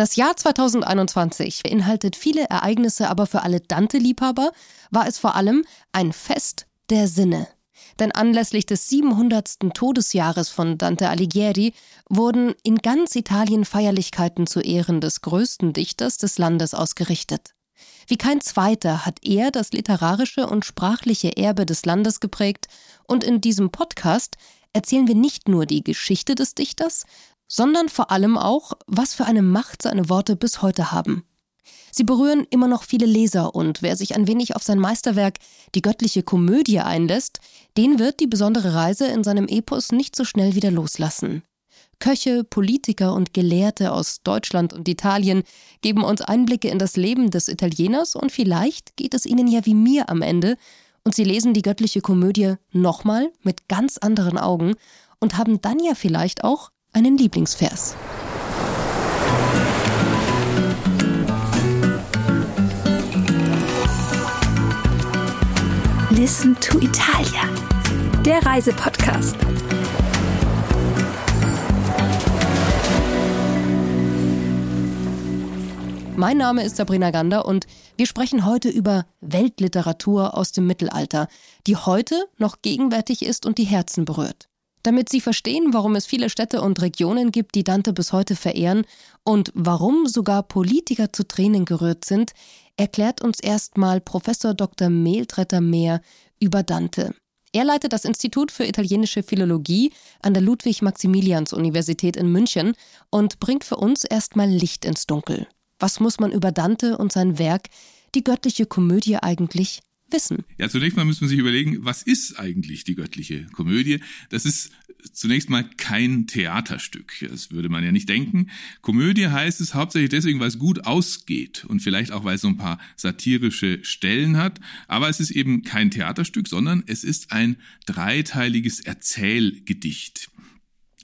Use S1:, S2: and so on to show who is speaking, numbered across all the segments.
S1: Das Jahr 2021 beinhaltet viele Ereignisse, aber für alle Dante-Liebhaber war es vor allem ein Fest der Sinne. Denn anlässlich des 700. Todesjahres von Dante Alighieri wurden in ganz Italien Feierlichkeiten zu Ehren des größten Dichters des Landes ausgerichtet. Wie kein zweiter hat er das literarische und sprachliche Erbe des Landes geprägt und in diesem Podcast erzählen wir nicht nur die Geschichte des Dichters, sondern vor allem auch, was für eine Macht seine Worte bis heute haben. Sie berühren immer noch viele Leser und wer sich ein wenig auf sein Meisterwerk Die göttliche Komödie einlässt, den wird die besondere Reise in seinem Epos nicht so schnell wieder loslassen. Köche, Politiker und Gelehrte aus Deutschland und Italien geben uns Einblicke in das Leben des Italieners und vielleicht geht es ihnen ja wie mir am Ende und sie lesen die göttliche Komödie nochmal mit ganz anderen Augen und haben dann ja vielleicht auch einen Lieblingsvers.
S2: Listen to Italia, der Reisepodcast.
S1: Mein Name ist Sabrina Gander und wir sprechen heute über Weltliteratur aus dem Mittelalter, die heute noch gegenwärtig ist und die Herzen berührt. Damit Sie verstehen, warum es viele Städte und Regionen gibt, die Dante bis heute verehren und warum sogar Politiker zu Tränen gerührt sind, erklärt uns erstmal Professor Dr. Mehltretter mehr über Dante. Er leitet das Institut für italienische Philologie an der Ludwig-Maximilians-Universität in München und bringt für uns erstmal Licht ins Dunkel. Was muss man über Dante und sein Werk, die göttliche Komödie, eigentlich wissen?
S3: Ja, zunächst mal müssen wir sich überlegen, was ist eigentlich die göttliche Komödie? Das ist zunächst mal kein Theaterstück. Das würde man ja nicht denken. Komödie heißt es hauptsächlich deswegen, weil es gut ausgeht und vielleicht auch, weil es so ein paar satirische Stellen hat. Aber es ist eben kein Theaterstück, sondern es ist ein dreiteiliges Erzählgedicht.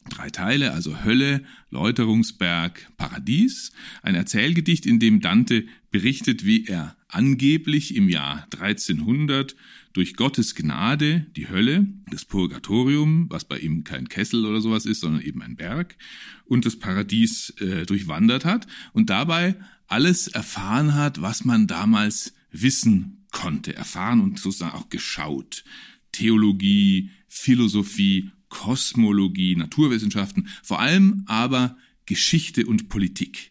S3: Drei Teile, also Hölle, Läuterungsberg, Paradies. Ein Erzählgedicht, in dem Dante berichtet, wie er angeblich im Jahr 1300 durch Gottes Gnade die Hölle, das Purgatorium, was bei ihm kein Kessel oder sowas ist, sondern eben ein Berg, und das Paradies äh, durchwandert hat und dabei alles erfahren hat, was man damals wissen konnte, erfahren und sozusagen auch geschaut. Theologie, Philosophie, Kosmologie, Naturwissenschaften, vor allem aber Geschichte und Politik.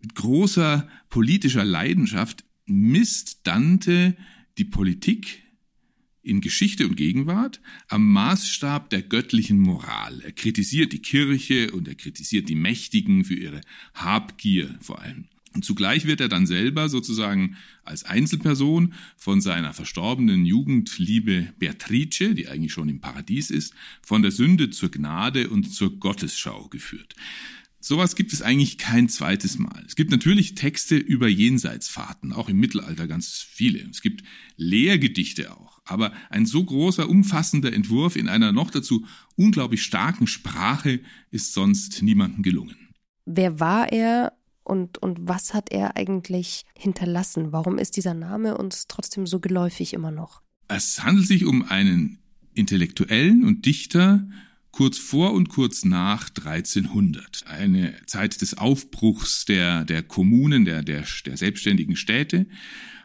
S3: Mit großer politischer Leidenschaft misst Dante die Politik in Geschichte und Gegenwart am Maßstab der göttlichen Moral. Er kritisiert die Kirche und er kritisiert die Mächtigen für ihre Habgier vor allem. Und zugleich wird er dann selber sozusagen als Einzelperson von seiner verstorbenen Jugendliebe Beatrice, die eigentlich schon im Paradies ist, von der Sünde zur Gnade und zur Gottesschau geführt. Sowas gibt es eigentlich kein zweites Mal. Es gibt natürlich Texte über Jenseitsfahrten, auch im Mittelalter ganz viele. Es gibt Lehrgedichte auch. Aber ein so großer, umfassender Entwurf in einer noch dazu unglaublich starken Sprache ist sonst niemandem gelungen.
S1: Wer war er und, und was hat er eigentlich hinterlassen? Warum ist dieser Name uns trotzdem so geläufig immer noch?
S3: Es handelt sich um einen Intellektuellen und Dichter, kurz vor und kurz nach 1300. Eine Zeit des Aufbruchs der, der Kommunen, der, der, der selbstständigen Städte.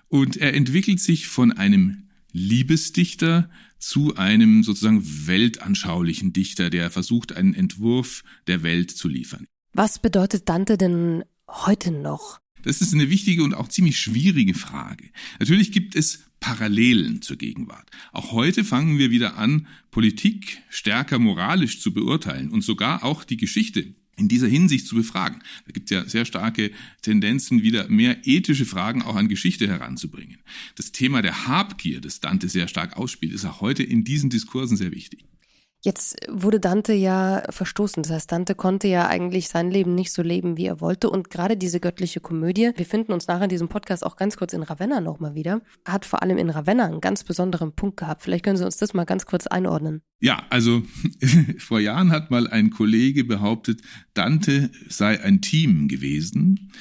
S3: Und er entwickelt sich von einem Liebesdichter zu einem sozusagen weltanschaulichen Dichter, der versucht, einen Entwurf der Welt zu liefern.
S1: Was bedeutet Dante denn heute noch?
S3: Das ist eine wichtige und auch ziemlich schwierige Frage. Natürlich gibt es Parallelen zur Gegenwart. Auch heute fangen wir wieder an, Politik stärker moralisch zu beurteilen und sogar auch die Geschichte in dieser Hinsicht zu befragen. Da gibt es ja sehr starke Tendenzen, wieder mehr ethische Fragen auch an Geschichte heranzubringen. Das Thema der Habgier, das Dante sehr stark ausspielt, ist auch heute in diesen Diskursen sehr wichtig.
S1: Jetzt wurde Dante ja verstoßen. Das heißt, Dante konnte ja eigentlich sein Leben nicht so leben, wie er wollte. Und gerade diese göttliche Komödie, wir finden uns nachher in diesem Podcast auch ganz kurz in Ravenna nochmal wieder, hat vor allem in Ravenna einen ganz besonderen Punkt gehabt. Vielleicht können Sie uns das mal ganz kurz einordnen.
S3: Ja, also vor Jahren hat mal ein Kollege behauptet, Dante sei ein Team gewesen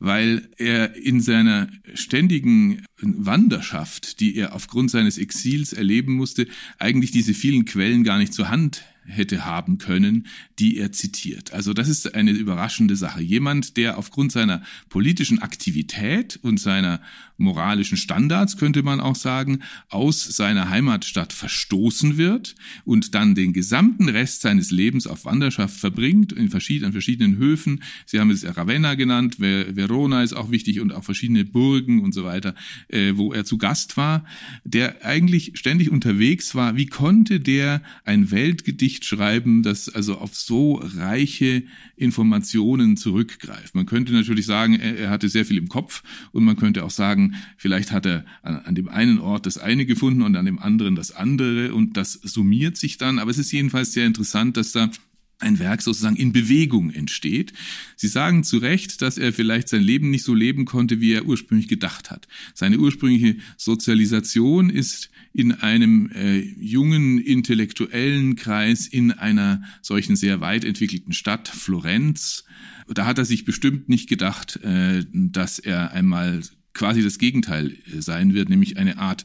S3: weil er in seiner ständigen Wanderschaft, die er aufgrund seines Exils erleben musste, eigentlich diese vielen Quellen gar nicht zur Hand hätte haben können, die er zitiert. Also das ist eine überraschende Sache. Jemand, der aufgrund seiner politischen Aktivität und seiner moralischen Standards, könnte man auch sagen, aus seiner Heimatstadt verstoßen wird und dann den gesamten Rest seines Lebens auf Wanderschaft verbringt, in verschiedenen, verschiedenen Höfen. Sie haben es Ravenna genannt, Verona ist auch wichtig und auch verschiedene Burgen und so weiter, äh, wo er zu Gast war, der eigentlich ständig unterwegs war. Wie konnte der ein Weltgedicht schreiben, das also auf so reiche Informationen zurückgreift? Man könnte natürlich sagen, er, er hatte sehr viel im Kopf und man könnte auch sagen, vielleicht hat er an, an dem einen Ort das eine gefunden und an dem anderen das andere und das summiert sich dann. Aber es ist jedenfalls sehr interessant, dass da ein Werk sozusagen in Bewegung entsteht. Sie sagen zu Recht, dass er vielleicht sein Leben nicht so leben konnte, wie er ursprünglich gedacht hat. Seine ursprüngliche Sozialisation ist in einem äh, jungen intellektuellen Kreis in einer solchen sehr weit entwickelten Stadt, Florenz. Da hat er sich bestimmt nicht gedacht, äh, dass er einmal quasi das Gegenteil äh, sein wird, nämlich eine Art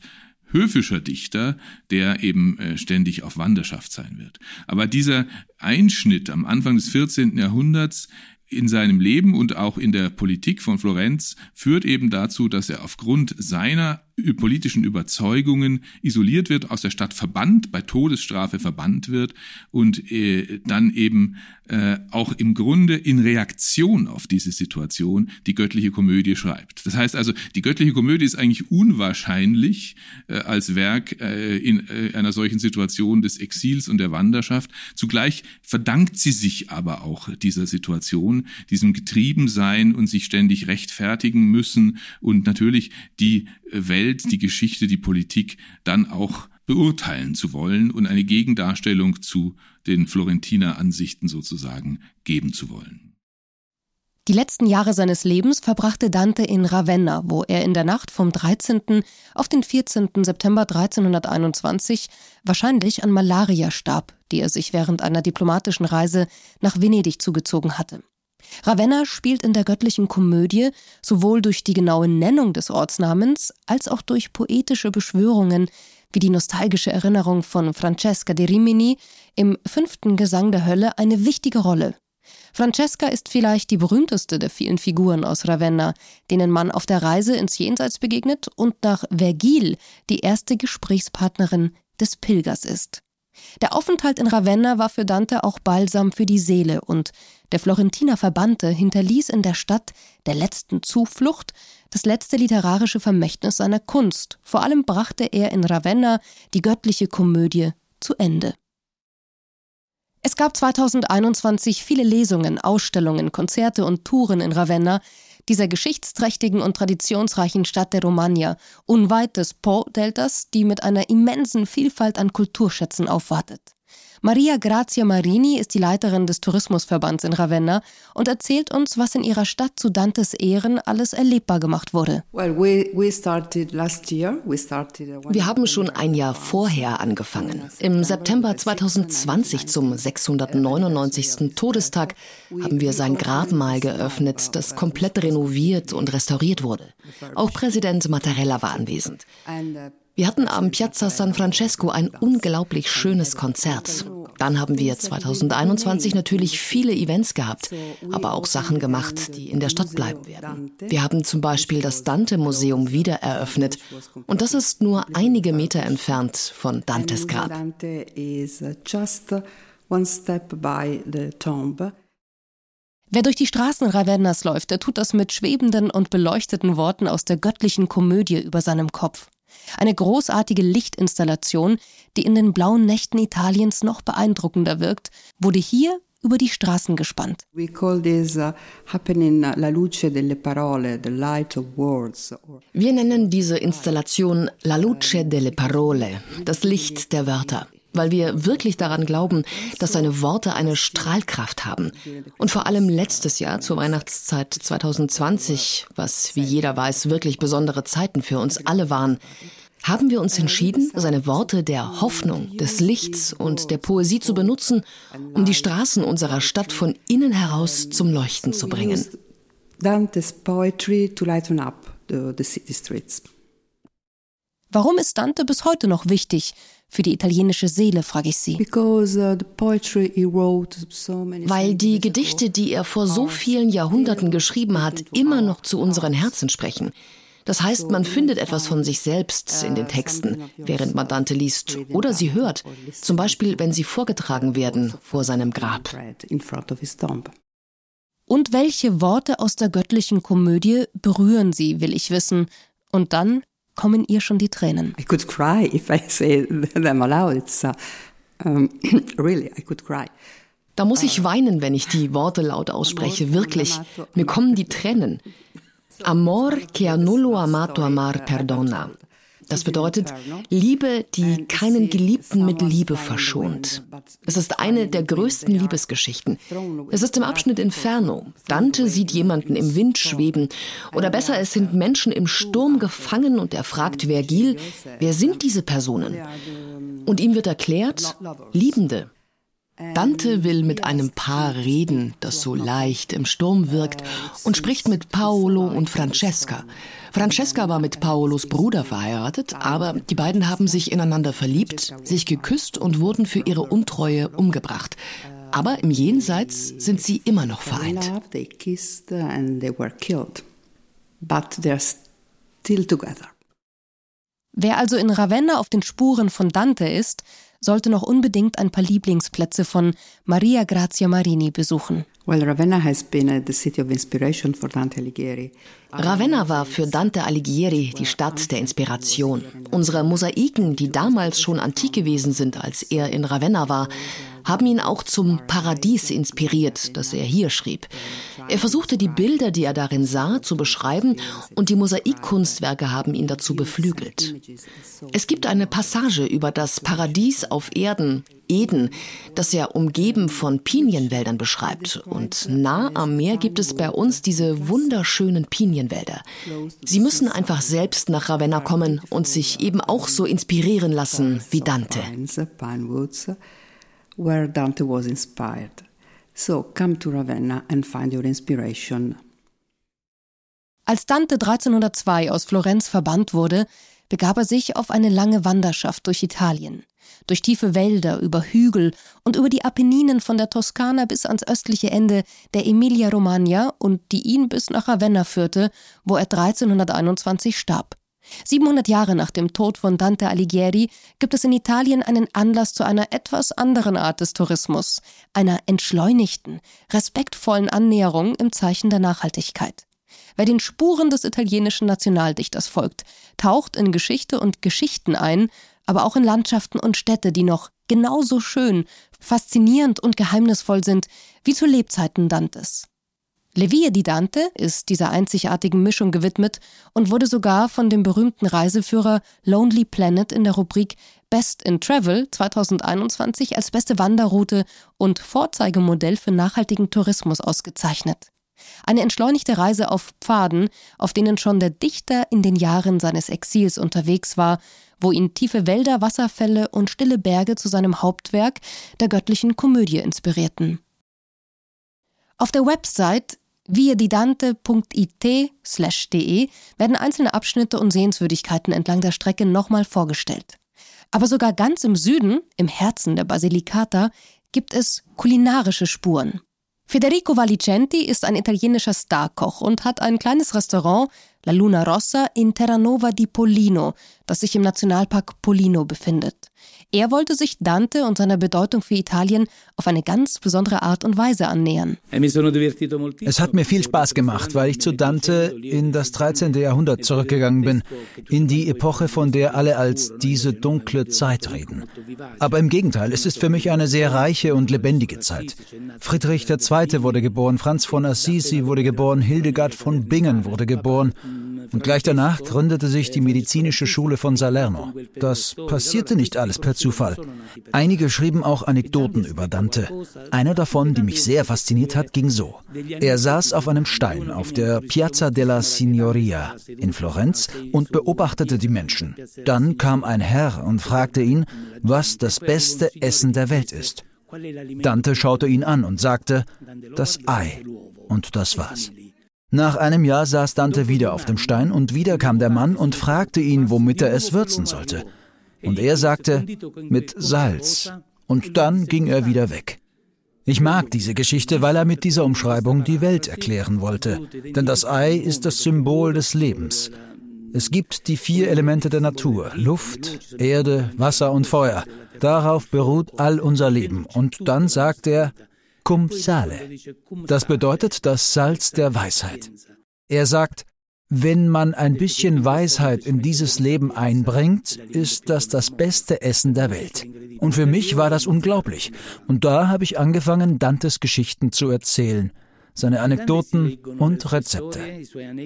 S3: höfischer Dichter, der eben äh, ständig auf Wanderschaft sein wird. Aber dieser Einschnitt am Anfang des 14. Jahrhunderts in seinem Leben und auch in der Politik von Florenz führt eben dazu, dass er aufgrund seiner politischen Überzeugungen isoliert wird, aus der Stadt verbannt, bei Todesstrafe verbannt wird und äh, dann eben äh, auch im Grunde in Reaktion auf diese Situation die göttliche Komödie schreibt. Das heißt also, die göttliche Komödie ist eigentlich unwahrscheinlich äh, als Werk äh, in äh, einer solchen Situation des Exils und der Wanderschaft. Zugleich verdankt sie sich aber auch dieser Situation, diesem Getriebensein und sich ständig rechtfertigen müssen und natürlich die Welt, die Geschichte, die Politik dann auch beurteilen zu wollen und eine Gegendarstellung zu den Florentiner Ansichten sozusagen geben zu wollen.
S1: Die letzten Jahre seines Lebens verbrachte Dante in Ravenna, wo er in der Nacht vom 13. auf den 14. September 1321 wahrscheinlich an Malaria starb, die er sich während einer diplomatischen Reise nach Venedig zugezogen hatte. Ravenna spielt in der göttlichen Komödie sowohl durch die genaue Nennung des Ortsnamens als auch durch poetische Beschwörungen wie die nostalgische Erinnerung von Francesca de Rimini im fünften Gesang der Hölle eine wichtige Rolle. Francesca ist vielleicht die berühmteste der vielen Figuren aus Ravenna, denen man auf der Reise ins Jenseits begegnet und nach Vergil die erste Gesprächspartnerin des Pilgers ist. Der Aufenthalt in Ravenna war für Dante auch Balsam für die Seele und der Florentiner Verbannte hinterließ in der Stadt der letzten Zuflucht das letzte literarische Vermächtnis seiner Kunst. Vor allem brachte er in Ravenna die göttliche Komödie zu Ende. Es gab 2021 viele Lesungen, Ausstellungen, Konzerte und Touren in Ravenna, dieser geschichtsträchtigen und traditionsreichen Stadt der Romagna, unweit des Po-Deltas, die mit einer immensen Vielfalt an Kulturschätzen aufwartet. Maria Grazia Marini ist die Leiterin des Tourismusverbands in Ravenna und erzählt uns, was in ihrer Stadt zu Dantes Ehren alles erlebbar gemacht wurde.
S4: Wir haben schon ein Jahr vorher angefangen. Im September 2020 zum 699. Todestag haben wir sein Grabmal geöffnet, das komplett renoviert und restauriert wurde. Auch Präsident Mattarella war anwesend. Wir hatten am Piazza San Francesco ein unglaublich schönes Konzert. Dann haben wir 2021 natürlich viele Events gehabt, aber auch Sachen gemacht, die in der Stadt bleiben werden. Wir haben zum Beispiel das Dante-Museum wieder eröffnet und das ist nur einige Meter entfernt von Dantes Grab.
S1: Wer durch die Straßen Ravennas läuft, der tut das mit schwebenden und beleuchteten Worten aus der göttlichen Komödie über seinem Kopf. Eine großartige Lichtinstallation, die in den blauen Nächten Italiens noch beeindruckender wirkt, wurde hier über die Straßen gespannt. Uh,
S4: Wir nennen diese Installation La luce delle parole, das Licht der Wörter weil wir wirklich daran glauben, dass seine Worte eine Strahlkraft haben. Und vor allem letztes Jahr zur Weihnachtszeit 2020, was wie jeder weiß wirklich besondere Zeiten für uns alle waren, haben wir uns entschieden, seine Worte der Hoffnung, des Lichts und der Poesie zu benutzen, um die Straßen unserer Stadt von innen heraus zum Leuchten zu bringen. Dante's poetry to lighten
S1: up the, the city streets. Warum ist Dante bis heute noch wichtig für die italienische Seele, frage ich sie. Uh,
S4: Weil die Gedichte, die er vor so vielen Jahrhunderten geschrieben hat, immer noch zu unseren Herzen sprechen. Das heißt, man findet etwas von sich selbst in den Texten, während man Dante liest oder sie hört, zum Beispiel wenn sie vorgetragen werden vor seinem Grab.
S1: Und welche Worte aus der göttlichen Komödie berühren sie, will ich wissen. Und dann kommen ihr schon die Tränen. I could cry if I say them aloud. It's, uh,
S4: um, really, I could cry. Da muss ich weinen, wenn ich die Worte laut ausspreche, wirklich. Mir kommen die Tränen. Amor che a nullo amato amar perdona. Das bedeutet Liebe, die keinen Geliebten mit Liebe verschont. Es ist eine der größten Liebesgeschichten. Es ist im Abschnitt Inferno. Dante sieht jemanden im Wind schweben. Oder besser, es sind Menschen im Sturm gefangen und er fragt Vergil, wer sind diese Personen? Und ihm wird erklärt, Liebende. Dante will mit einem Paar reden, das so leicht im Sturm wirkt, und spricht mit Paolo und Francesca. Francesca war mit Paolos Bruder verheiratet, aber die beiden haben sich ineinander verliebt, sich geküsst und wurden für ihre Untreue umgebracht. Aber im Jenseits sind sie immer noch vereint.
S1: Wer also in Ravenna auf den Spuren von Dante ist, sollte noch unbedingt ein paar Lieblingsplätze von Maria Grazia Marini besuchen. Well, Ravenna has been uh, the city of inspiration
S4: for Dante Alighieri. Ravenna war für Dante Alighieri die Stadt der Inspiration. Unsere Mosaiken, die damals schon antik gewesen sind, als er in Ravenna war, haben ihn auch zum Paradies inspiriert, das er hier schrieb. Er versuchte die Bilder, die er darin sah, zu beschreiben und die Mosaikkunstwerke haben ihn dazu beflügelt. Es gibt eine Passage über das Paradies auf Erden, Eden, das er umgeben von Pinienwäldern beschreibt. Und nah am Meer gibt es bei uns diese wunderschönen Pinienwälder. Sie müssen einfach selbst nach Ravenna kommen und sich eben auch so inspirieren lassen wie Dante where Dante was inspired. So come to Ravenna and find your inspiration.
S1: Als Dante 1302 aus Florenz verbannt wurde, begab er sich auf eine lange Wanderschaft durch Italien, durch tiefe Wälder, über Hügel und über die Apenninen von der Toskana bis ans östliche Ende der Emilia-Romagna und die ihn bis nach Ravenna führte, wo er 1321 starb. 700 Jahre nach dem Tod von Dante Alighieri gibt es in Italien einen Anlass zu einer etwas anderen Art des Tourismus, einer entschleunigten, respektvollen Annäherung im Zeichen der Nachhaltigkeit. Wer den Spuren des italienischen Nationaldichters folgt, taucht in Geschichte und Geschichten ein, aber auch in Landschaften und Städte, die noch genauso schön, faszinierend und geheimnisvoll sind wie zu Lebzeiten Dantes. Le Vie di Dante ist dieser einzigartigen Mischung gewidmet und wurde sogar von dem berühmten Reiseführer Lonely Planet in der Rubrik Best in Travel 2021 als beste Wanderroute und Vorzeigemodell für nachhaltigen Tourismus ausgezeichnet. Eine entschleunigte Reise auf Pfaden, auf denen schon der Dichter in den Jahren seines Exils unterwegs war, wo ihn tiefe Wälder, Wasserfälle und stille Berge zu seinem Hauptwerk, der göttlichen Komödie, inspirierten. Auf der Website viadidante.it/de werden einzelne Abschnitte und Sehenswürdigkeiten entlang der Strecke nochmal vorgestellt. Aber sogar ganz im Süden, im Herzen der Basilicata, gibt es kulinarische Spuren. Federico Valicenti ist ein italienischer Starkoch und hat ein kleines Restaurant, La Luna Rossa, in Terranova di Pollino, das sich im Nationalpark Pollino befindet. Er wollte sich Dante und seiner Bedeutung für Italien auf eine ganz besondere Art und Weise annähern.
S5: Es hat mir viel Spaß gemacht, weil ich zu Dante in das 13. Jahrhundert zurückgegangen bin, in die Epoche, von der alle als diese dunkle Zeit reden. Aber im Gegenteil, es ist für mich eine sehr reiche und lebendige Zeit. Friedrich II. wurde geboren, Franz von Assisi wurde geboren, Hildegard von Bingen wurde geboren. Und gleich danach gründete sich die medizinische Schule von Salerno. Das passierte nicht alles per Zufall. Einige schrieben auch Anekdoten über Dante. Eine davon, die mich sehr fasziniert hat, ging so. Er saß auf einem Stein auf der Piazza della Signoria in Florenz und beobachtete die Menschen. Dann kam ein Herr und fragte ihn, was das beste Essen der Welt ist. Dante schaute ihn an und sagte, das Ei. Und das war's. Nach einem Jahr saß Dante wieder auf dem Stein und wieder kam der Mann und fragte ihn, womit er es würzen sollte. Und er sagte, mit Salz. Und dann ging er wieder weg. Ich mag diese Geschichte, weil er mit dieser Umschreibung die Welt erklären wollte. Denn das Ei ist das Symbol des Lebens. Es gibt die vier Elemente der Natur, Luft, Erde, Wasser und Feuer. Darauf beruht all unser Leben. Und dann sagt er, cum sale. Das bedeutet das Salz der Weisheit. Er sagt, wenn man ein bisschen Weisheit in dieses Leben einbringt, ist das das beste Essen der Welt. Und für mich war das unglaublich. Und da habe ich angefangen, Dantes Geschichten zu erzählen, seine Anekdoten und Rezepte.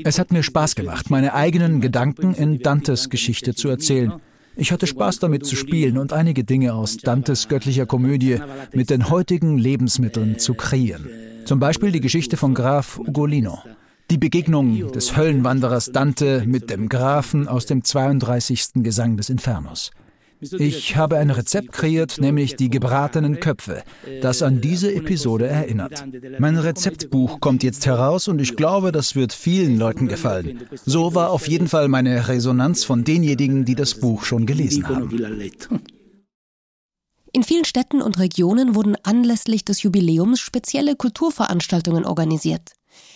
S5: Es hat mir Spaß gemacht, meine eigenen Gedanken in Dantes Geschichte zu erzählen. Ich hatte Spaß damit zu spielen und einige Dinge aus Dantes göttlicher Komödie mit den heutigen Lebensmitteln zu kreieren. Zum Beispiel die Geschichte von Graf Ugolino. Die Begegnung des Höllenwanderers Dante mit dem Grafen aus dem 32. Gesang des Infernos. Ich habe ein Rezept kreiert, nämlich die gebratenen Köpfe, das an diese Episode erinnert. Mein Rezeptbuch kommt jetzt heraus und ich glaube, das wird vielen Leuten gefallen. So war auf jeden Fall meine Resonanz von denjenigen, die das Buch schon gelesen haben.
S1: In vielen Städten und Regionen wurden anlässlich des Jubiläums spezielle Kulturveranstaltungen organisiert.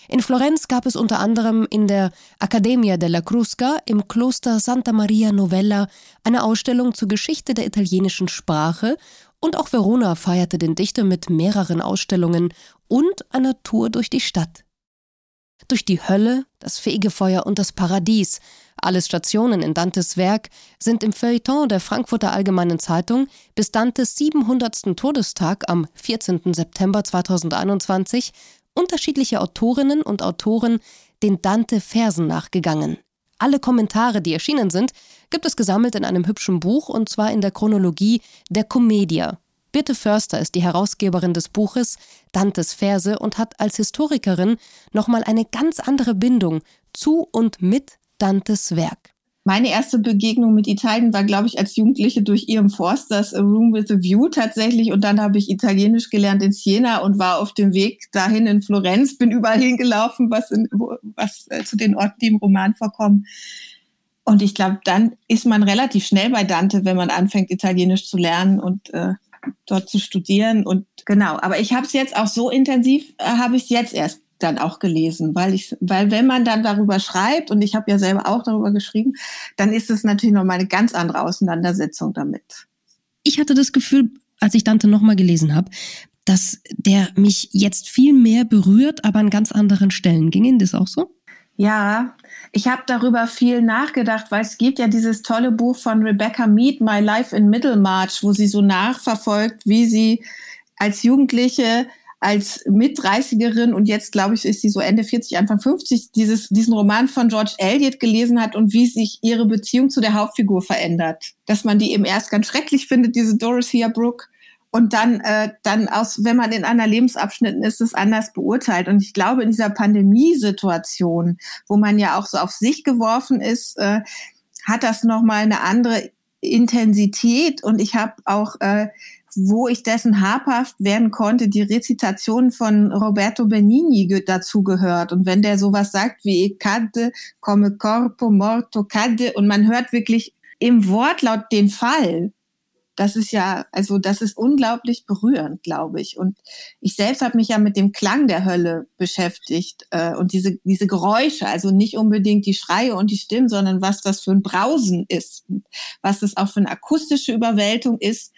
S1: In Florenz gab es unter anderem in der Accademia della Crusca im Kloster Santa Maria Novella eine Ausstellung zur Geschichte der italienischen Sprache und auch Verona feierte den Dichter mit mehreren Ausstellungen und einer Tour durch die Stadt. Durch die Hölle, das Fegefeuer und das Paradies, alles Stationen in Dantes Werk, sind im Feuilleton der Frankfurter Allgemeinen Zeitung bis Dantes 700. Todestag am 14. September 2021 unterschiedliche Autorinnen und Autoren den Dante-Versen nachgegangen. Alle Kommentare, die erschienen sind, gibt es gesammelt in einem hübschen Buch und zwar in der Chronologie der Commedia. Birte Förster ist die Herausgeberin des Buches Dantes Verse und hat als Historikerin nochmal eine ganz andere Bindung zu und mit Dantes Werk.
S6: Meine erste Begegnung mit Italien war, glaube ich, als Jugendliche durch Ihrem Forsters A Room with a View tatsächlich. Und dann habe ich Italienisch gelernt in Siena und war auf dem Weg dahin in Florenz, bin überall hingelaufen, was, in, was äh, zu den Orten, die im Roman vorkommen. Und ich glaube, dann ist man relativ schnell bei Dante, wenn man anfängt, Italienisch zu lernen und äh, dort zu studieren. Und genau, aber ich habe es jetzt auch so intensiv, äh, habe ich es jetzt erst dann auch gelesen, weil ich, weil wenn man dann darüber schreibt und ich habe ja selber auch darüber geschrieben, dann ist es natürlich nochmal eine ganz andere Auseinandersetzung damit.
S1: Ich hatte das Gefühl, als ich Dante nochmal gelesen habe, dass der mich jetzt viel mehr berührt, aber an ganz anderen Stellen. Ging Ihnen das auch so?
S6: Ja, ich habe darüber viel nachgedacht, weil es gibt ja dieses tolle Buch von Rebecca Mead, My Life in Middlemarch, wo sie so nachverfolgt, wie sie als Jugendliche als Mit-30erin und jetzt, glaube ich, ist sie so Ende 40, Anfang 50, dieses, diesen Roman von George Eliot gelesen hat und wie sich ihre Beziehung zu der Hauptfigur verändert. Dass man die eben erst ganz schrecklich findet, diese Dorothea Brooke, und dann, äh, dann aus, wenn man in einer Lebensabschnitten ist, es anders beurteilt. Und ich glaube, in dieser Pandemiesituation, wo man ja auch so auf sich geworfen ist, äh, hat das nochmal eine andere Intensität. Und ich habe auch äh, wo ich dessen habhaft werden konnte, die Rezitation von Roberto Benigni dazu gehört. Und wenn der sowas sagt wie cadde come corpo morto cadde und man hört wirklich im Wortlaut den Fall, das ist ja, also das ist unglaublich berührend, glaube ich. Und ich selbst habe mich ja mit dem Klang der Hölle beschäftigt äh, und diese, diese Geräusche, also nicht unbedingt die Schreie und die Stimmen, sondern was das für ein Brausen ist, was das auch für eine akustische Überwältigung ist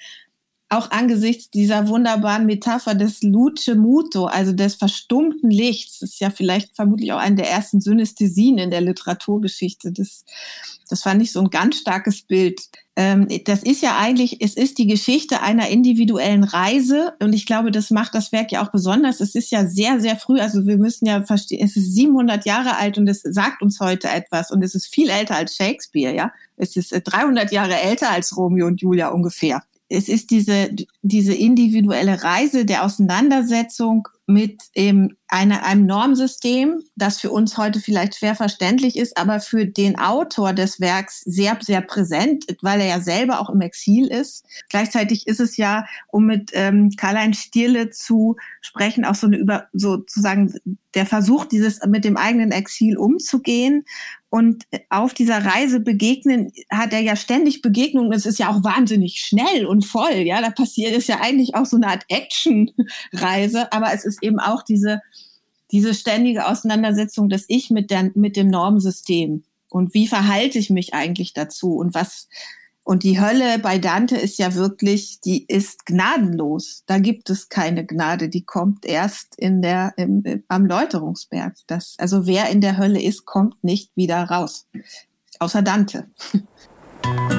S6: auch angesichts dieser wunderbaren Metapher des Luce Muto, also des verstummten Lichts, ist ja vielleicht vermutlich auch eine der ersten Synästhesien in der Literaturgeschichte. Das, das fand ich so ein ganz starkes Bild. Ähm, das ist ja eigentlich, es ist die Geschichte einer individuellen Reise und ich glaube, das macht das Werk ja auch besonders. Es ist ja sehr, sehr früh, also wir müssen ja verstehen, es ist 700 Jahre alt und es sagt uns heute etwas und es ist viel älter als Shakespeare, ja. Es ist 300 äh, Jahre älter als Romeo und Julia ungefähr es ist diese, diese individuelle Reise der Auseinandersetzung mit eben eine, einem Normsystem, das für uns heute vielleicht schwer verständlich ist, aber für den Autor des Werks sehr, sehr präsent, weil er ja selber auch im Exil ist. Gleichzeitig ist es ja, um mit ähm, Karl-Heinz Stierle zu sprechen, auch so eine über, sozusagen der Versuch, dieses mit dem eigenen Exil umzugehen. Und auf dieser Reise begegnen, hat er ja ständig Begegnungen. Es ist ja auch wahnsinnig schnell und voll. Ja, da passiert es ja eigentlich auch so eine Art Action-Reise. Aber es ist eben auch diese, diese ständige Auseinandersetzung des Ich mit, der, mit dem Normsystem. Und wie verhalte ich mich eigentlich dazu? Und was, und die Hölle bei Dante ist ja wirklich, die ist gnadenlos. Da gibt es keine Gnade. Die kommt erst in der, im, am Läuterungsberg. Das, also wer in der Hölle ist, kommt nicht wieder raus. Außer Dante.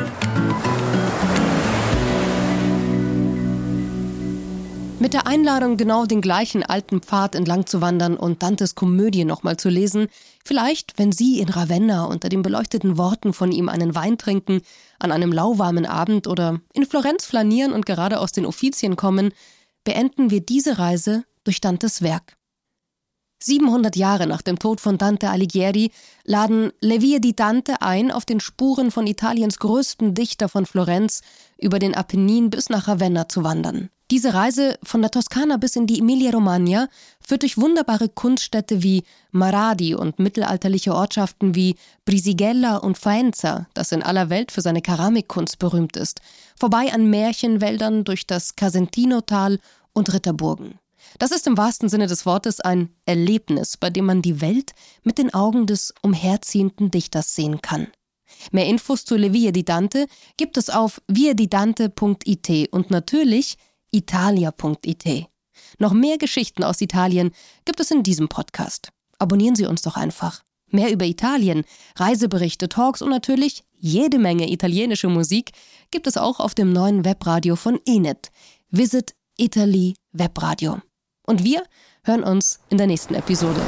S1: Mit der Einladung, genau den gleichen alten Pfad entlang zu wandern und Dantes Komödie nochmal zu lesen, vielleicht, wenn Sie in Ravenna unter den beleuchteten Worten von ihm einen Wein trinken, an einem lauwarmen Abend oder in Florenz flanieren und gerade aus den Offizien kommen, beenden wir diese Reise durch Dantes Werk. 700 Jahre nach dem Tod von Dante Alighieri laden Le Vie di Dante ein, auf den Spuren von Italiens größten Dichter von Florenz über den Apennin bis nach Ravenna zu wandern. Diese Reise von der Toskana bis in die Emilia-Romagna führt durch wunderbare Kunststädte wie Maradi und mittelalterliche Ortschaften wie Brisigella und Faenza, das in aller Welt für seine Keramikkunst berühmt ist, vorbei an Märchenwäldern durch das Casentino-Tal und Ritterburgen. Das ist im wahrsten Sinne des Wortes ein Erlebnis, bei dem man die Welt mit den Augen des umherziehenden Dichters sehen kann. Mehr Infos zu Le Vie di Dante gibt es auf viedidante.it und natürlich italia.it. Noch mehr Geschichten aus Italien gibt es in diesem Podcast. Abonnieren Sie uns doch einfach. Mehr über Italien, Reiseberichte, Talks und natürlich jede Menge italienische Musik gibt es auch auf dem neuen Webradio von Enet. Visit Italy Webradio. Und wir hören uns in der nächsten Episode.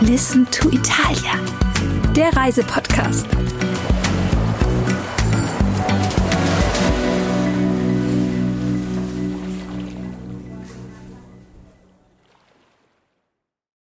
S2: Listen to Italia der Reisepodcast.